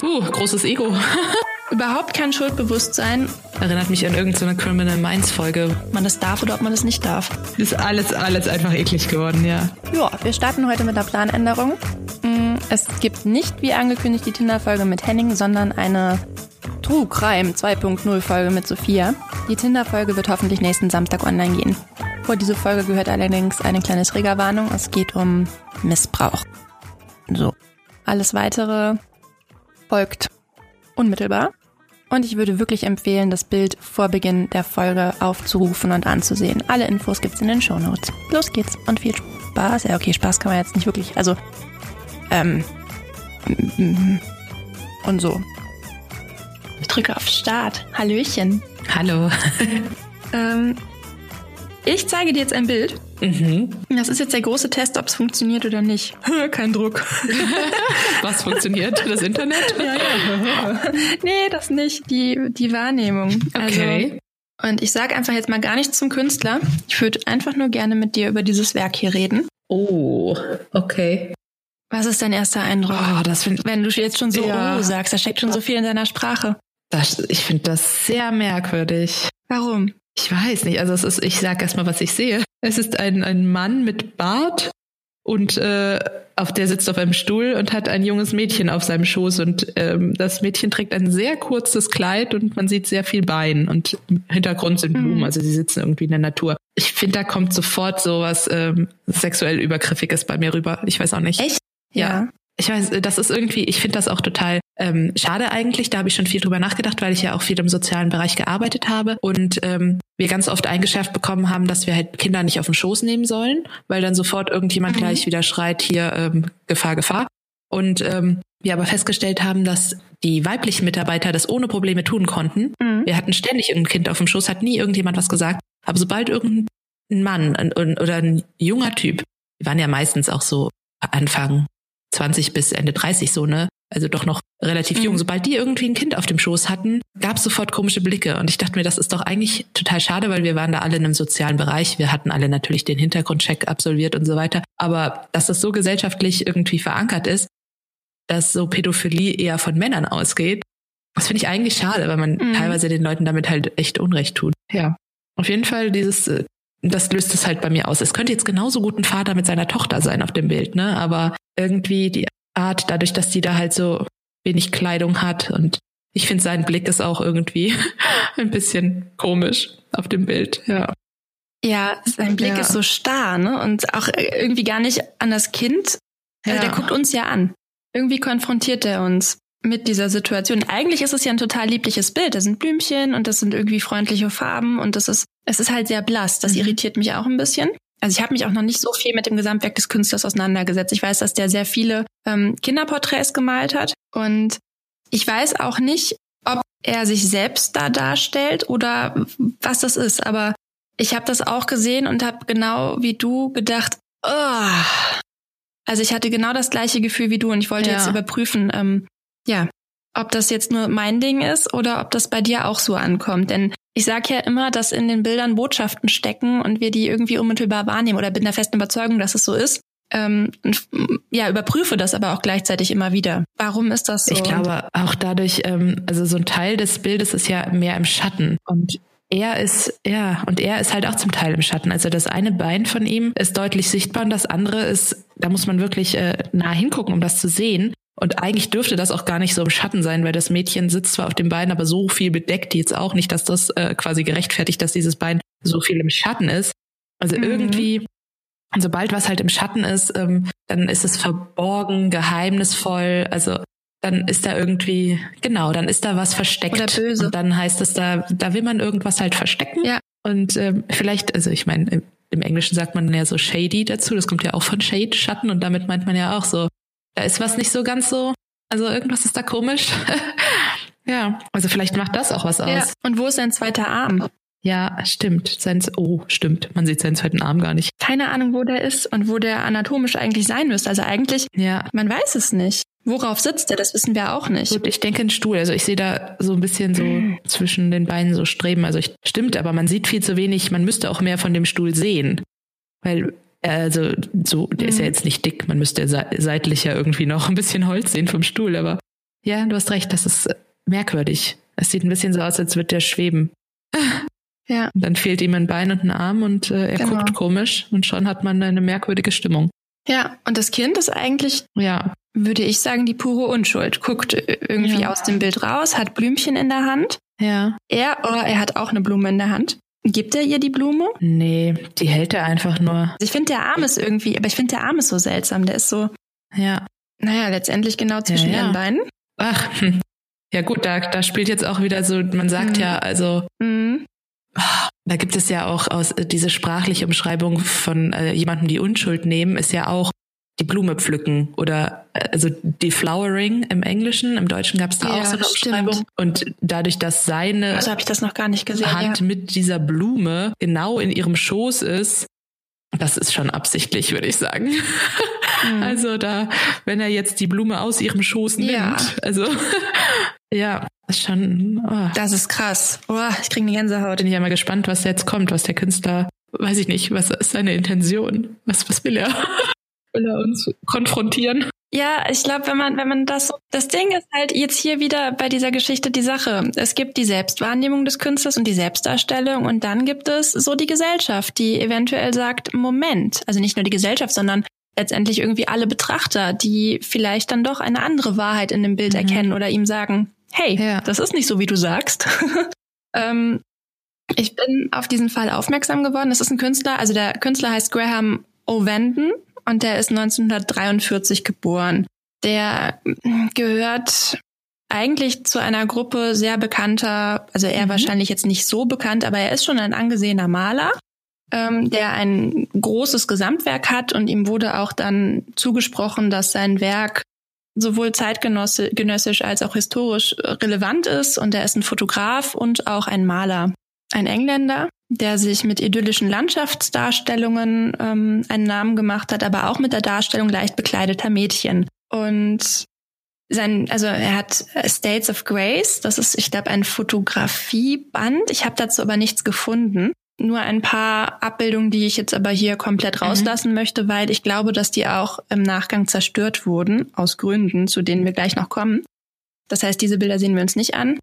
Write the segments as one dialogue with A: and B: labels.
A: Uh, großes Ego.
B: Überhaupt kein Schuldbewusstsein.
A: Erinnert mich an irgendeine Criminal Minds Folge.
B: Man das darf oder ob man das nicht darf.
A: Ist alles, alles einfach eklig geworden, ja.
B: Ja, wir starten heute mit der Planänderung. Mm, es gibt nicht, wie angekündigt, die Tinder-Folge mit Henning, sondern eine True Crime 2.0 Folge mit Sophia. Die Tinder-Folge wird hoffentlich nächsten Samstag online gehen. Vor diese Folge gehört allerdings eine kleine Triggerwarnung. Es geht um Missbrauch. So. Alles weitere folgt unmittelbar. Und ich würde wirklich empfehlen, das Bild vor Beginn der Folge aufzurufen und anzusehen. Alle Infos gibt's in den Shownotes. Los geht's und viel Spaß. Ja, okay, Spaß kann man jetzt nicht wirklich. Also, ähm, und so. Ich drücke auf Start. Hallöchen.
A: Hallo.
B: ähm, ich zeige dir jetzt ein Bild. Mhm. Das ist jetzt der große Test, ob es funktioniert oder nicht.
A: Kein Druck. Was funktioniert? Das Internet? Ja,
B: ja. nee, das nicht. Die, die Wahrnehmung.
A: Also, okay.
B: und ich sage einfach jetzt mal gar nichts zum Künstler. Ich würde einfach nur gerne mit dir über dieses Werk hier reden.
A: Oh, okay.
B: Was ist dein erster Eindruck?
A: Oh, das find,
B: Wenn du jetzt schon so ja. oh sagst, da steckt schon so viel in deiner Sprache.
A: Das, ich finde das sehr merkwürdig.
B: Warum?
A: Ich weiß nicht. Also es ist, ich sage erstmal, was ich sehe. Es ist ein, ein Mann mit Bart und äh, auf der sitzt auf einem Stuhl und hat ein junges Mädchen auf seinem Schoß und ähm, das Mädchen trägt ein sehr kurzes Kleid und man sieht sehr viel Bein und im Hintergrund sind Blumen, mhm. also sie sitzen irgendwie in der Natur. Ich finde, da kommt sofort so was ähm, sexuell übergriffiges bei mir rüber. Ich weiß auch nicht.
B: Echt?
A: Ja. ja. Ich weiß, das ist irgendwie, ich finde das auch total ähm, schade eigentlich. Da habe ich schon viel drüber nachgedacht, weil ich ja auch viel im sozialen Bereich gearbeitet habe und ähm, wir ganz oft eingeschärft bekommen haben, dass wir halt Kinder nicht auf den Schoß nehmen sollen, weil dann sofort irgendjemand mhm. gleich wieder schreit, hier ähm, Gefahr, Gefahr. Und ähm, wir aber festgestellt haben, dass die weiblichen Mitarbeiter das ohne Probleme tun konnten. Mhm. Wir hatten ständig ein Kind auf dem Schoß, hat nie irgendjemand was gesagt. Aber sobald irgendein Mann oder ein junger Typ, die waren ja meistens auch so Anfang 20 bis Ende 30 so, ne? Also doch noch relativ jung. Mhm. Sobald die irgendwie ein Kind auf dem Schoß hatten, gab es sofort komische Blicke. Und ich dachte mir, das ist doch eigentlich total schade, weil wir waren da alle in einem sozialen Bereich. Wir hatten alle natürlich den Hintergrundcheck absolviert und so weiter. Aber dass das so gesellschaftlich irgendwie verankert ist, dass so Pädophilie eher von Männern ausgeht, das finde ich eigentlich schade, weil man mhm. teilweise den Leuten damit halt echt Unrecht tut. Ja. Auf jeden Fall dieses äh, das löst es halt bei mir aus. Es könnte jetzt genauso gut ein Vater mit seiner Tochter sein auf dem Bild, ne? Aber irgendwie die Art, dadurch, dass die da halt so wenig Kleidung hat und ich finde, sein Blick ist auch irgendwie ein bisschen komisch auf dem Bild, ja.
B: Ja, sein Blick ja. ist so starr, ne? Und auch irgendwie gar nicht an das Kind. Also ja. Der guckt uns ja an. Irgendwie konfrontiert er uns mit dieser Situation. Eigentlich ist es ja ein total liebliches Bild. Da sind Blümchen und das sind irgendwie freundliche Farben und das ist, es ist halt sehr blass. Das mhm. irritiert mich auch ein bisschen. Also ich habe mich auch noch nicht so viel mit dem Gesamtwerk des Künstlers auseinandergesetzt. Ich weiß, dass der sehr viele ähm, Kinderporträts gemalt hat und ich weiß auch nicht, ob er sich selbst da darstellt oder was das ist. Aber ich habe das auch gesehen und habe genau wie du gedacht, oh. also ich hatte genau das gleiche Gefühl wie du und ich wollte ja. jetzt überprüfen, ähm, ja, ob das jetzt nur mein Ding ist oder ob das bei dir auch so ankommt. Denn ich sage ja immer, dass in den Bildern Botschaften stecken und wir die irgendwie unmittelbar wahrnehmen oder bin der festen Überzeugung, dass es so ist. Ähm, ja, überprüfe das aber auch gleichzeitig immer wieder. Warum ist das so?
A: Ich glaube auch dadurch, ähm, also so ein Teil des Bildes ist ja mehr im Schatten und er ist, ja, und er ist halt auch zum Teil im Schatten. Also das eine Bein von ihm ist deutlich sichtbar und das andere ist, da muss man wirklich äh, nah hingucken, um das zu sehen. Und eigentlich dürfte das auch gar nicht so im Schatten sein, weil das Mädchen sitzt zwar auf dem Bein, aber so viel bedeckt jetzt auch nicht, dass das äh, quasi gerechtfertigt, dass dieses Bein so viel im Schatten ist. Also mhm. irgendwie, sobald was halt im Schatten ist, ähm, dann ist es verborgen, geheimnisvoll. Also dann ist da irgendwie, genau, dann ist da was versteckt.
B: Oder böse.
A: Und dann heißt es, da, da will man irgendwas halt verstecken.
B: Ja.
A: Und ähm, vielleicht, also ich meine, im, im Englischen sagt man ja so shady dazu, das kommt ja auch von Shade, Schatten, und damit meint man ja auch so da ist was nicht so ganz so, also irgendwas ist da komisch. ja, also vielleicht macht das auch was aus. Ja.
B: Und wo ist sein zweiter Arm?
A: Ja, stimmt. Sein, oh, stimmt. Man sieht seinen zweiten Arm gar nicht.
B: Keine Ahnung, wo der ist und wo der anatomisch eigentlich sein müsste. Also eigentlich,
A: ja.
B: man weiß es nicht. Worauf sitzt er? Das wissen wir auch nicht.
A: Gut, ich denke ein Stuhl. Also ich sehe da so ein bisschen so mhm. zwischen den Beinen so Streben. Also ich, stimmt, aber man sieht viel zu wenig. Man müsste auch mehr von dem Stuhl sehen. Weil also so, der mhm. ist ja mhm. jetzt nicht dick, man müsste seitlich ja irgendwie noch ein bisschen Holz sehen vom Stuhl, aber Ja, du hast recht, das ist merkwürdig. Es sieht ein bisschen so aus, als würde der schweben. Ja. Und dann fehlt ihm ein Bein und ein Arm und äh, er genau. guckt komisch und schon hat man eine merkwürdige Stimmung.
B: Ja, und das Kind ist eigentlich, ja, würde ich sagen, die pure Unschuld. Guckt irgendwie ja. aus dem Bild raus, hat Blümchen in der Hand. Ja. Er, oder er hat auch eine Blume in der Hand. Gibt er ihr die Blume?
A: Nee, die hält er einfach nur. Also
B: ich finde der Arm ist irgendwie, aber ich finde der Arm ist so seltsam. Der ist so,
A: ja.
B: Naja, letztendlich genau zwischen ja, ja. ihren Beinen.
A: Ach, hm. ja gut, da, da spielt jetzt auch wieder so, man sagt mhm. ja, also mhm. Da gibt es ja auch aus äh, diese sprachliche Umschreibung von äh, jemandem die Unschuld nehmen, ist ja auch die Blume pflücken oder äh, also deflowering im Englischen, im Deutschen gab es da ja, auch so eine Umschreibung. Stimmt. Und dadurch, dass seine
B: also gesehen,
A: Hand
B: ja.
A: mit dieser Blume genau in ihrem Schoß ist, das ist schon absichtlich, würde ich sagen. Mhm. Also da, wenn er jetzt die Blume aus ihrem Schoß nimmt, ja. also ja, ist schon.
B: Oh. Das ist krass. Oh, ich kriege eine Gänsehaut.
A: Bin ich ja mal gespannt, was jetzt kommt, was der Künstler, weiß ich nicht, was ist seine Intention? Was, was will er? Will er uns konfrontieren?
B: Ja, ich glaube, wenn man, wenn man das, das Ding ist halt jetzt hier wieder bei dieser Geschichte die Sache. Es gibt die Selbstwahrnehmung des Künstlers und die Selbstdarstellung und dann gibt es so die Gesellschaft, die eventuell sagt, Moment, also nicht nur die Gesellschaft, sondern letztendlich irgendwie alle Betrachter, die vielleicht dann doch eine andere Wahrheit in dem Bild mhm. erkennen oder ihm sagen, hey, ja. das ist nicht so, wie du sagst. ähm, ich bin auf diesen Fall aufmerksam geworden. Das ist ein Künstler, also der Künstler heißt Graham O'Venden und der ist 1943 geboren. Der gehört eigentlich zu einer Gruppe sehr bekannter, also er mhm. wahrscheinlich jetzt nicht so bekannt, aber er ist schon ein angesehener Maler, ähm, der ein großes Gesamtwerk hat und ihm wurde auch dann zugesprochen, dass sein Werk sowohl zeitgenössisch als auch historisch relevant ist und er ist ein Fotograf und auch ein Maler. Ein Engländer, der sich mit idyllischen Landschaftsdarstellungen ähm, einen Namen gemacht hat, aber auch mit der Darstellung leicht bekleideter Mädchen. Und sein, also er hat States of Grace, das ist, ich glaube, ein Fotografieband. Ich habe dazu aber nichts gefunden nur ein paar Abbildungen, die ich jetzt aber hier komplett mhm. rauslassen mhm. möchte, weil ich glaube, dass die auch im Nachgang zerstört wurden, aus Gründen, zu denen wir gleich noch kommen. Das heißt, diese Bilder sehen wir uns nicht an.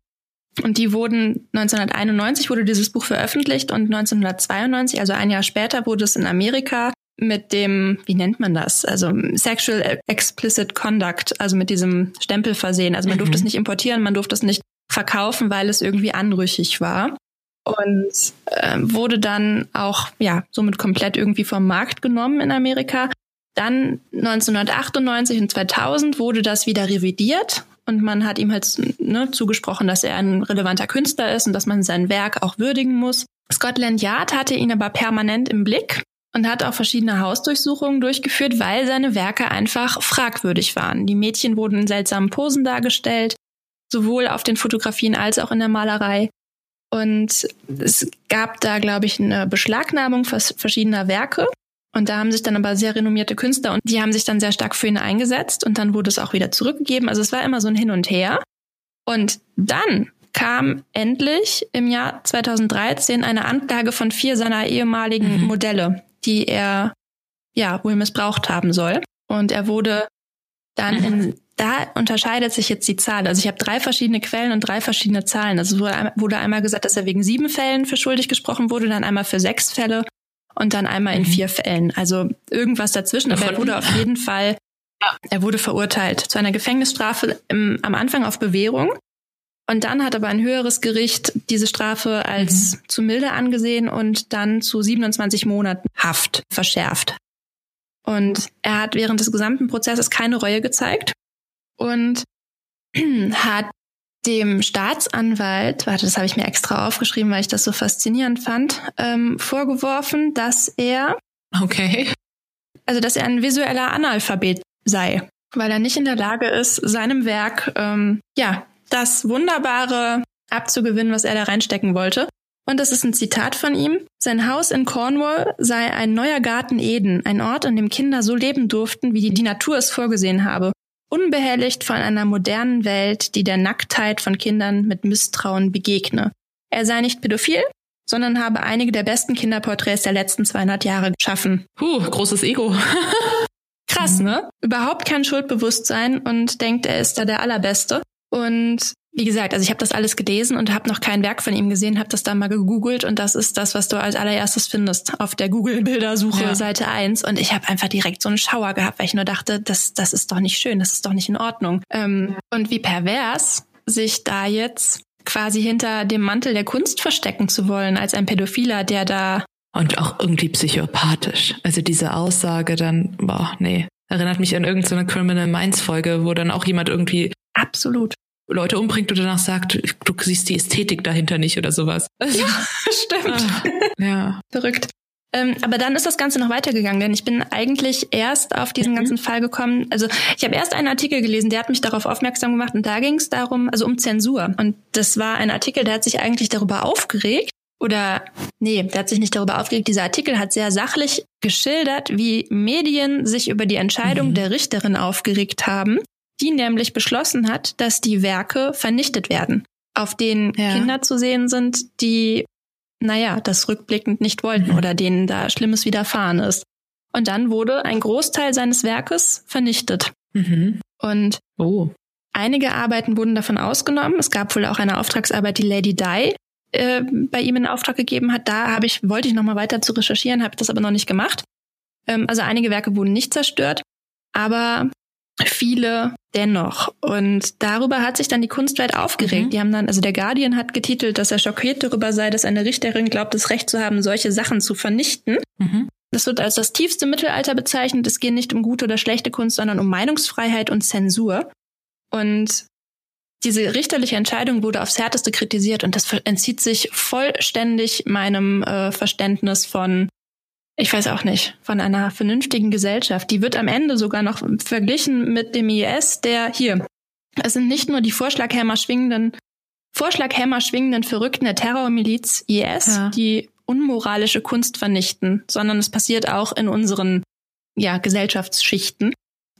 B: Und die wurden 1991 wurde dieses Buch veröffentlicht und 1992, also ein Jahr später, wurde es in Amerika mit dem, wie nennt man das? Also Sexual Explicit Conduct, also mit diesem Stempel versehen. Also man mhm. durfte es nicht importieren, man durfte es nicht verkaufen, weil es irgendwie anrüchig war und äh, wurde dann auch ja somit komplett irgendwie vom Markt genommen in Amerika. Dann 1998 und 2000 wurde das wieder revidiert und man hat ihm halt ne, zugesprochen, dass er ein relevanter Künstler ist und dass man sein Werk auch würdigen muss. Scotland Yard hatte ihn aber permanent im Blick und hat auch verschiedene Hausdurchsuchungen durchgeführt, weil seine Werke einfach fragwürdig waren. Die Mädchen wurden in seltsamen Posen dargestellt, sowohl auf den Fotografien als auch in der Malerei. Und es gab da, glaube ich, eine Beschlagnahmung verschiedener Werke. Und da haben sich dann aber sehr renommierte Künstler und die haben sich dann sehr stark für ihn eingesetzt und dann wurde es auch wieder zurückgegeben. Also es war immer so ein Hin und Her. Und dann kam endlich im Jahr 2013 eine Anklage von vier seiner ehemaligen mhm. Modelle, die er ja wohl missbraucht haben soll. Und er wurde dann mhm. in da unterscheidet sich jetzt die Zahl. Also ich habe drei verschiedene Quellen und drei verschiedene Zahlen. Also wurde einmal gesagt, dass er wegen sieben Fällen für schuldig gesprochen wurde, dann einmal für sechs Fälle und dann einmal in mhm. vier Fällen. Also irgendwas dazwischen. Aber er wurde auf jeden Fall, er wurde verurteilt zu einer Gefängnisstrafe im, am Anfang auf Bewährung. Und dann hat aber ein höheres Gericht diese Strafe als mhm. zu milde angesehen und dann zu 27 Monaten Haft verschärft. Und er hat während des gesamten Prozesses keine Reue gezeigt und hat dem Staatsanwalt, warte, das habe ich mir extra aufgeschrieben, weil ich das so faszinierend fand, ähm, vorgeworfen, dass er
A: okay,
B: also dass er ein visueller Analphabet sei, weil er nicht in der Lage ist, seinem Werk ähm, ja das Wunderbare abzugewinnen, was er da reinstecken wollte. Und das ist ein Zitat von ihm. Sein Haus in Cornwall sei ein neuer Garten Eden, ein Ort, an dem Kinder so leben durften, wie die, die Natur es vorgesehen habe unbehelligt von einer modernen Welt, die der Nacktheit von Kindern mit Misstrauen begegne. Er sei nicht pädophil, sondern habe einige der besten Kinderporträts der letzten 200 Jahre geschaffen.
A: Puh, großes Ego.
B: Krass, ne? Überhaupt kein Schuldbewusstsein und denkt, er ist da der Allerbeste. Und wie gesagt, also ich habe das alles gelesen und habe noch kein Werk von ihm gesehen, habe das dann mal gegoogelt und das ist das, was du als allererstes findest auf der Google-Bildersuche ja. Seite 1. Und ich habe einfach direkt so einen Schauer gehabt, weil ich nur dachte, das, das ist doch nicht schön, das ist doch nicht in Ordnung. Ähm, und wie pervers sich da jetzt quasi hinter dem Mantel der Kunst verstecken zu wollen, als ein Pädophiler, der da.
A: Und auch irgendwie psychopathisch. Also diese Aussage dann, boah, nee. Erinnert mich an irgendeine Criminal Minds Folge, wo dann auch jemand irgendwie
B: Absolut.
A: Leute umbringt und danach sagt, du siehst die Ästhetik dahinter nicht oder sowas.
B: Ja, stimmt. Ah,
A: ja.
B: Verrückt. Ähm, aber dann ist das Ganze noch weitergegangen, denn ich bin eigentlich erst auf diesen mhm. ganzen Fall gekommen. Also ich habe erst einen Artikel gelesen, der hat mich darauf aufmerksam gemacht und da ging es darum, also um Zensur. Und das war ein Artikel, der hat sich eigentlich darüber aufgeregt. Oder nee, der hat sich nicht darüber aufgeregt. Dieser Artikel hat sehr sachlich geschildert, wie Medien sich über die Entscheidung mhm. der Richterin aufgeregt haben die nämlich beschlossen hat, dass die Werke vernichtet werden, auf denen ja. Kinder zu sehen sind, die, naja, das rückblickend nicht wollten mhm. oder denen da Schlimmes widerfahren ist. Und dann wurde ein Großteil seines Werkes vernichtet. Mhm. Und oh. einige Arbeiten wurden davon ausgenommen. Es gab wohl auch eine Auftragsarbeit, die Lady Di äh, bei ihm in Auftrag gegeben hat. Da habe ich, wollte ich noch mal weiter zu recherchieren, habe das aber noch nicht gemacht. Ähm, also einige Werke wurden nicht zerstört, aber viele dennoch. Und darüber hat sich dann die Kunstwelt aufgeregt. Mhm. Die haben dann, also der Guardian hat getitelt, dass er schockiert darüber sei, dass eine Richterin glaubt, das Recht zu haben, solche Sachen zu vernichten. Mhm. Das wird als das tiefste Mittelalter bezeichnet. Es geht nicht um gute oder schlechte Kunst, sondern um Meinungsfreiheit und Zensur. Und diese richterliche Entscheidung wurde aufs härteste kritisiert und das entzieht sich vollständig meinem äh, Verständnis von ich weiß auch nicht, von einer vernünftigen Gesellschaft. Die wird am Ende sogar noch verglichen mit dem IS, der hier. Es sind nicht nur die Vorschlaghämmer schwingenden, Vorschlaghämmer schwingenden Verrückten der Terrormiliz IS, ja. die unmoralische Kunst vernichten, sondern es passiert auch in unseren ja, Gesellschaftsschichten.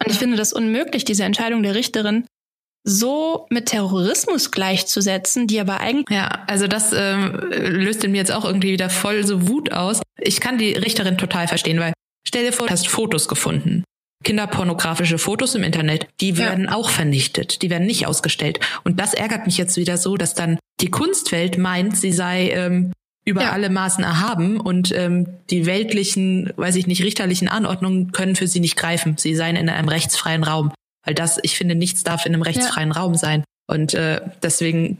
B: Und ich finde das unmöglich, diese Entscheidung der Richterin, so mit Terrorismus gleichzusetzen, die aber eigentlich.
A: Ja, also das äh, löst in mir jetzt auch irgendwie wieder voll so Wut aus. Ich kann die Richterin total verstehen, weil stell dir vor, du hast Fotos gefunden. Kinderpornografische Fotos im Internet, die werden ja. auch vernichtet, die werden nicht ausgestellt. Und das ärgert mich jetzt wieder so, dass dann die Kunstwelt meint, sie sei ähm, über ja. alle Maßen erhaben und ähm, die weltlichen, weiß ich nicht, richterlichen Anordnungen können für sie nicht greifen. Sie seien in einem rechtsfreien Raum. Weil das, ich finde, nichts darf in einem rechtsfreien ja. Raum sein. Und äh, deswegen,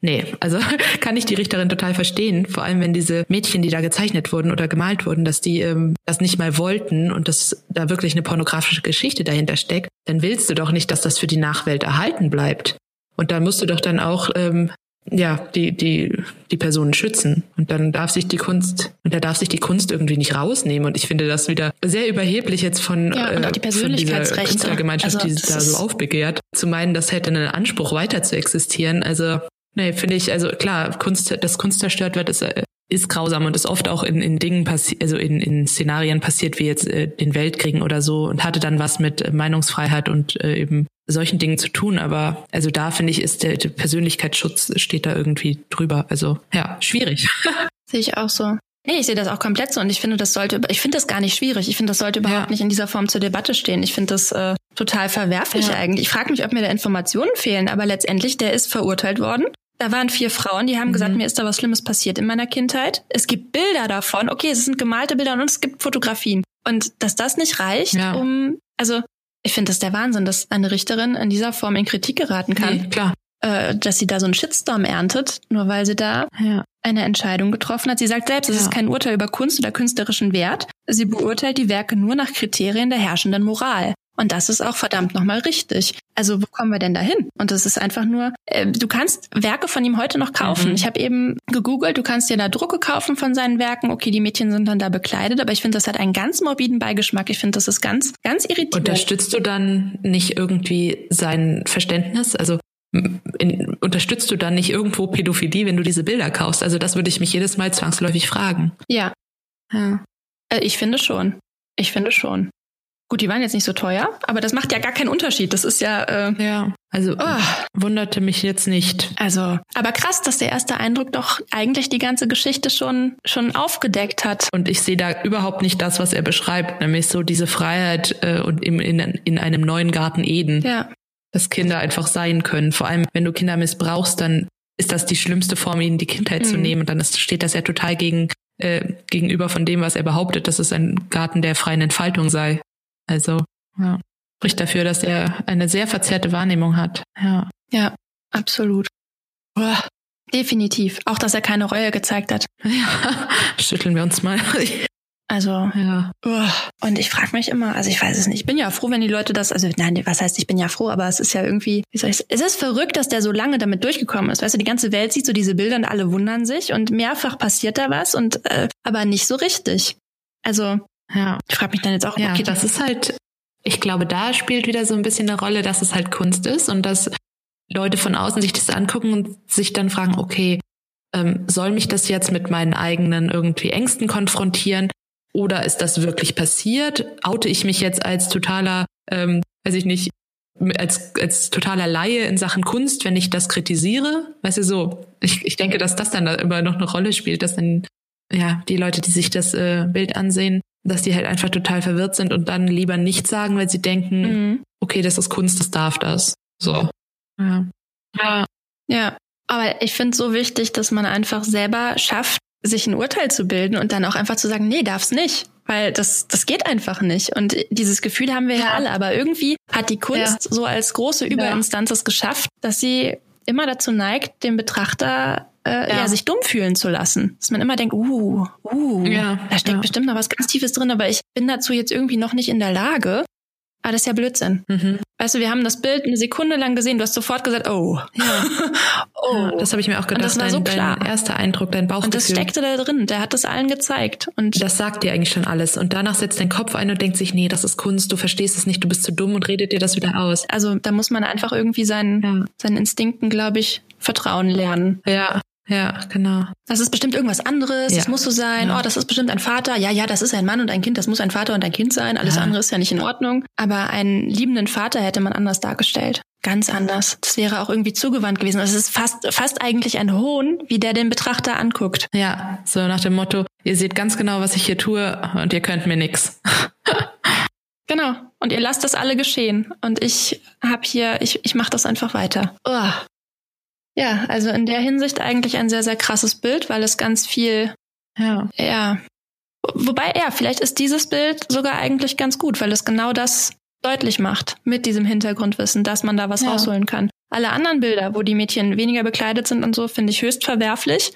A: nee, also kann ich die Richterin total verstehen. Vor allem, wenn diese Mädchen, die da gezeichnet wurden oder gemalt wurden, dass die ähm, das nicht mal wollten und dass da wirklich eine pornografische Geschichte dahinter steckt, dann willst du doch nicht, dass das für die Nachwelt erhalten bleibt. Und da musst du doch dann auch ähm, ja, die, die, die Personen schützen. Und dann darf sich die Kunst, und da darf sich die Kunst irgendwie nicht rausnehmen. Und ich finde das wieder sehr überheblich jetzt von,
B: ja, und auch die Persönlichkeitsrechte.
A: Von dieser Künstlergemeinschaft, also, die sich da so aufbegehrt, zu meinen, das hätte einen Anspruch weiter zu existieren. Also, nee, finde ich, also klar, Kunst, dass Kunst zerstört wird, ist, äh, ist grausam und ist oft auch in, in Dingen passiert, also in, in Szenarien passiert, wie jetzt äh, den Weltkriegen oder so und hatte dann was mit Meinungsfreiheit und äh, eben solchen Dingen zu tun. Aber also da finde ich, ist der, der Persönlichkeitsschutz steht da irgendwie drüber. Also ja, schwierig.
B: Sehe ich auch so. Nee, ich sehe das auch komplett so und ich finde, das sollte, ich finde das gar nicht schwierig. Ich finde, das sollte überhaupt ja. nicht in dieser Form zur Debatte stehen. Ich finde das äh, total verwerflich ja. eigentlich. Ich frage mich, ob mir da Informationen fehlen, aber letztendlich, der ist verurteilt worden. Da waren vier Frauen, die haben mhm. gesagt, mir ist da was Schlimmes passiert in meiner Kindheit. Es gibt Bilder davon. Okay, es sind gemalte Bilder und es gibt Fotografien. Und dass das nicht reicht, ja. um, also ich finde das der Wahnsinn, dass eine Richterin in dieser Form in Kritik geraten kann.
A: Nee, klar.
B: Äh, dass sie da so einen Shitstorm erntet, nur weil sie da ja. eine Entscheidung getroffen hat. Sie sagt selbst, ja. es ist kein Urteil über Kunst oder künstlerischen Wert. Sie beurteilt die Werke nur nach Kriterien der herrschenden Moral. Und das ist auch verdammt nochmal richtig. Also wo kommen wir denn da hin? Und das ist einfach nur, äh, du kannst Werke von ihm heute noch kaufen. Mhm. Ich habe eben gegoogelt, du kannst dir da Drucke kaufen von seinen Werken. Okay, die Mädchen sind dann da bekleidet, aber ich finde, das hat einen ganz morbiden Beigeschmack. Ich finde, das ist ganz, ganz irritierend.
A: Unterstützt du dann nicht irgendwie sein Verständnis? Also in, unterstützt du dann nicht irgendwo Pädophilie, wenn du diese Bilder kaufst? Also das würde ich mich jedes Mal zwangsläufig fragen.
B: Ja. ja. Äh, ich finde schon. Ich finde schon. Gut, die waren jetzt nicht so teuer, aber das macht ja gar keinen Unterschied. Das ist ja. Äh,
A: ja, also oh. wunderte mich jetzt nicht.
B: Also, aber krass, dass der erste Eindruck doch eigentlich die ganze Geschichte schon schon aufgedeckt hat.
A: Und ich sehe da überhaupt nicht das, was er beschreibt, nämlich so diese Freiheit äh, und im, in, in einem neuen Garten Eden.
B: Ja.
A: dass Kinder einfach sein können. Vor allem, wenn du Kinder missbrauchst, dann ist das die schlimmste Form, ihnen die Kindheit mhm. zu nehmen. Und dann ist, steht das ja total gegen, äh, gegenüber von dem, was er behauptet, dass es ein Garten der freien Entfaltung sei. Also, ja. Spricht dafür, dass er eine sehr verzerrte Wahrnehmung hat. Ja.
B: Ja, absolut. Uah. Definitiv. Auch, dass er keine Reue gezeigt hat.
A: Ja, schütteln wir uns mal.
B: Also, ja. Und ich frage mich immer, also ich weiß es nicht, ich bin ja froh, wenn die Leute das, also nein, was heißt, ich bin ja froh, aber es ist ja irgendwie, wie soll ich es ist verrückt, dass der so lange damit durchgekommen ist. Weißt du, die ganze Welt sieht so diese Bilder und alle wundern sich und mehrfach passiert da was und äh, aber nicht so richtig. Also, ja. ich frage mich dann jetzt auch,
A: ja, okay, das ist halt, ich glaube, da spielt wieder so ein bisschen eine Rolle, dass es halt Kunst ist und dass Leute von außen sich das angucken und sich dann fragen, okay, ähm, soll mich das jetzt mit meinen eigenen irgendwie Ängsten konfrontieren? Oder ist das wirklich passiert? Oute ich mich jetzt als totaler, ähm, weiß ich nicht, als, als totaler Laie in Sachen Kunst, wenn ich das kritisiere? Weißt du so, ich, ich denke, dass das dann da immer noch eine Rolle spielt, dass dann ja die Leute, die sich das äh, Bild ansehen, dass die halt einfach total verwirrt sind und dann lieber nichts sagen, weil sie denken, mhm. okay, das ist Kunst, das darf das. So.
B: Ja. Ja. ja. Aber ich finde es so wichtig, dass man einfach selber schafft, sich ein Urteil zu bilden und dann auch einfach zu sagen, nee, darf's nicht. Weil das, das geht einfach nicht. Und dieses Gefühl haben wir ja, ja alle. Aber irgendwie hat die Kunst ja. so als große Überinstanz es geschafft, dass sie immer dazu neigt, den Betrachter äh, ja. ja. sich dumm fühlen zu lassen. Dass man immer denkt, uh, uh, ja, da steckt ja. bestimmt noch was ganz Tiefes drin, aber ich bin dazu jetzt irgendwie noch nicht in der Lage. Ah, das ist ja Blödsinn. Mhm. Weißt du, wir haben das Bild eine Sekunde lang gesehen, du hast sofort gesagt, oh. Ja.
A: oh. Das habe ich mir auch gedacht. Und
B: das war dein, so klar.
A: Dein erster Eindruck, dein Bauchgefühl.
B: Und das steckte da drin, der hat das allen gezeigt. Und
A: das sagt dir eigentlich schon alles. Und danach setzt dein Kopf ein und denkt sich, nee, das ist Kunst, du verstehst es nicht, du bist zu dumm und redet dir das wieder aus.
B: Also da muss man einfach irgendwie seinen, ja. seinen Instinkten, glaube ich, vertrauen lernen.
A: Ja. Ja, genau.
B: Das ist bestimmt irgendwas anderes, ja. das muss so sein. Ja. Oh, das ist bestimmt ein Vater. Ja, ja, das ist ein Mann und ein Kind, das muss ein Vater und ein Kind sein. Alles ja. andere ist ja nicht in Ordnung. Aber einen liebenden Vater hätte man anders dargestellt. Ganz anders. Das wäre auch irgendwie zugewandt gewesen. Es ist fast, fast eigentlich ein Hohn, wie der den Betrachter anguckt.
A: Ja, so nach dem Motto, ihr seht ganz genau, was ich hier tue und ihr könnt mir nix.
B: genau. Und ihr lasst das alle geschehen. Und ich hab hier, ich, ich mach das einfach weiter. Oh. Ja, also in der Hinsicht eigentlich ein sehr, sehr krasses Bild, weil es ganz viel, ja, ja. Wobei, ja, vielleicht ist dieses Bild sogar eigentlich ganz gut, weil es genau das deutlich macht mit diesem Hintergrundwissen, dass man da was ja. rausholen kann. Alle anderen Bilder, wo die Mädchen weniger bekleidet sind und so, finde ich höchst verwerflich.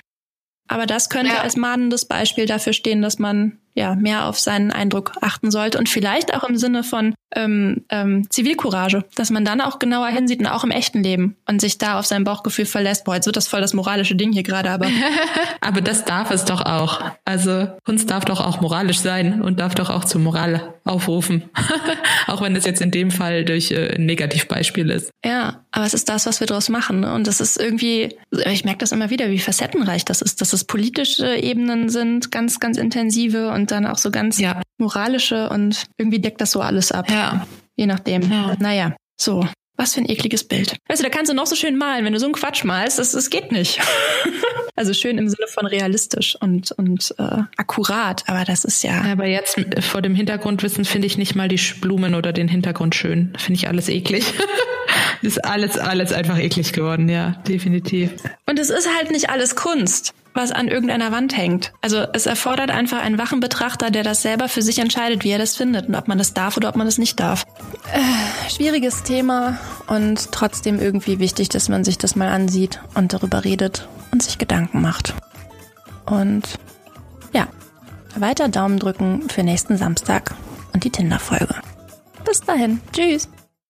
B: Aber das könnte ja. als mahnendes Beispiel dafür stehen, dass man ja mehr auf seinen Eindruck achten sollte und vielleicht auch im Sinne von ähm, ähm, Zivilcourage, dass man dann auch genauer hinsieht und auch im echten Leben und sich da auf sein Bauchgefühl verlässt. Boah, jetzt wird das voll das moralische Ding hier gerade, aber
A: aber das darf es doch auch. Also Kunst darf doch auch moralisch sein und darf doch auch zur Moral aufrufen, auch wenn es jetzt in dem Fall durch äh, ein Negativbeispiel ist.
B: Ja, aber es ist das, was wir daraus machen ne? und das ist irgendwie, ich merke das immer wieder, wie facettenreich das ist, dass es politische Ebenen sind, ganz ganz intensive und und dann auch so ganz ja. moralische und irgendwie deckt das so alles ab. Ja. Je nachdem. Ja. Naja, so. Was für ein ekliges Bild. Weißt du, da kannst du noch so schön malen, wenn du so einen Quatsch malst, das, das geht nicht. also schön im Sinne von realistisch und, und äh, akkurat, aber das ist ja.
A: Aber jetzt vor dem Hintergrundwissen finde ich nicht mal die Blumen oder den Hintergrund schön. Finde ich alles eklig. ist alles, alles einfach eklig geworden, ja, definitiv.
B: Und es ist halt nicht alles Kunst was an irgendeiner Wand hängt. Also es erfordert einfach einen wachen Betrachter, der das selber für sich entscheidet, wie er das findet und ob man das darf oder ob man das nicht darf. Äh, schwieriges Thema und trotzdem irgendwie wichtig, dass man sich das mal ansieht und darüber redet und sich Gedanken macht. Und ja, weiter Daumen drücken für nächsten Samstag und die Tinder-Folge. Bis dahin. Tschüss.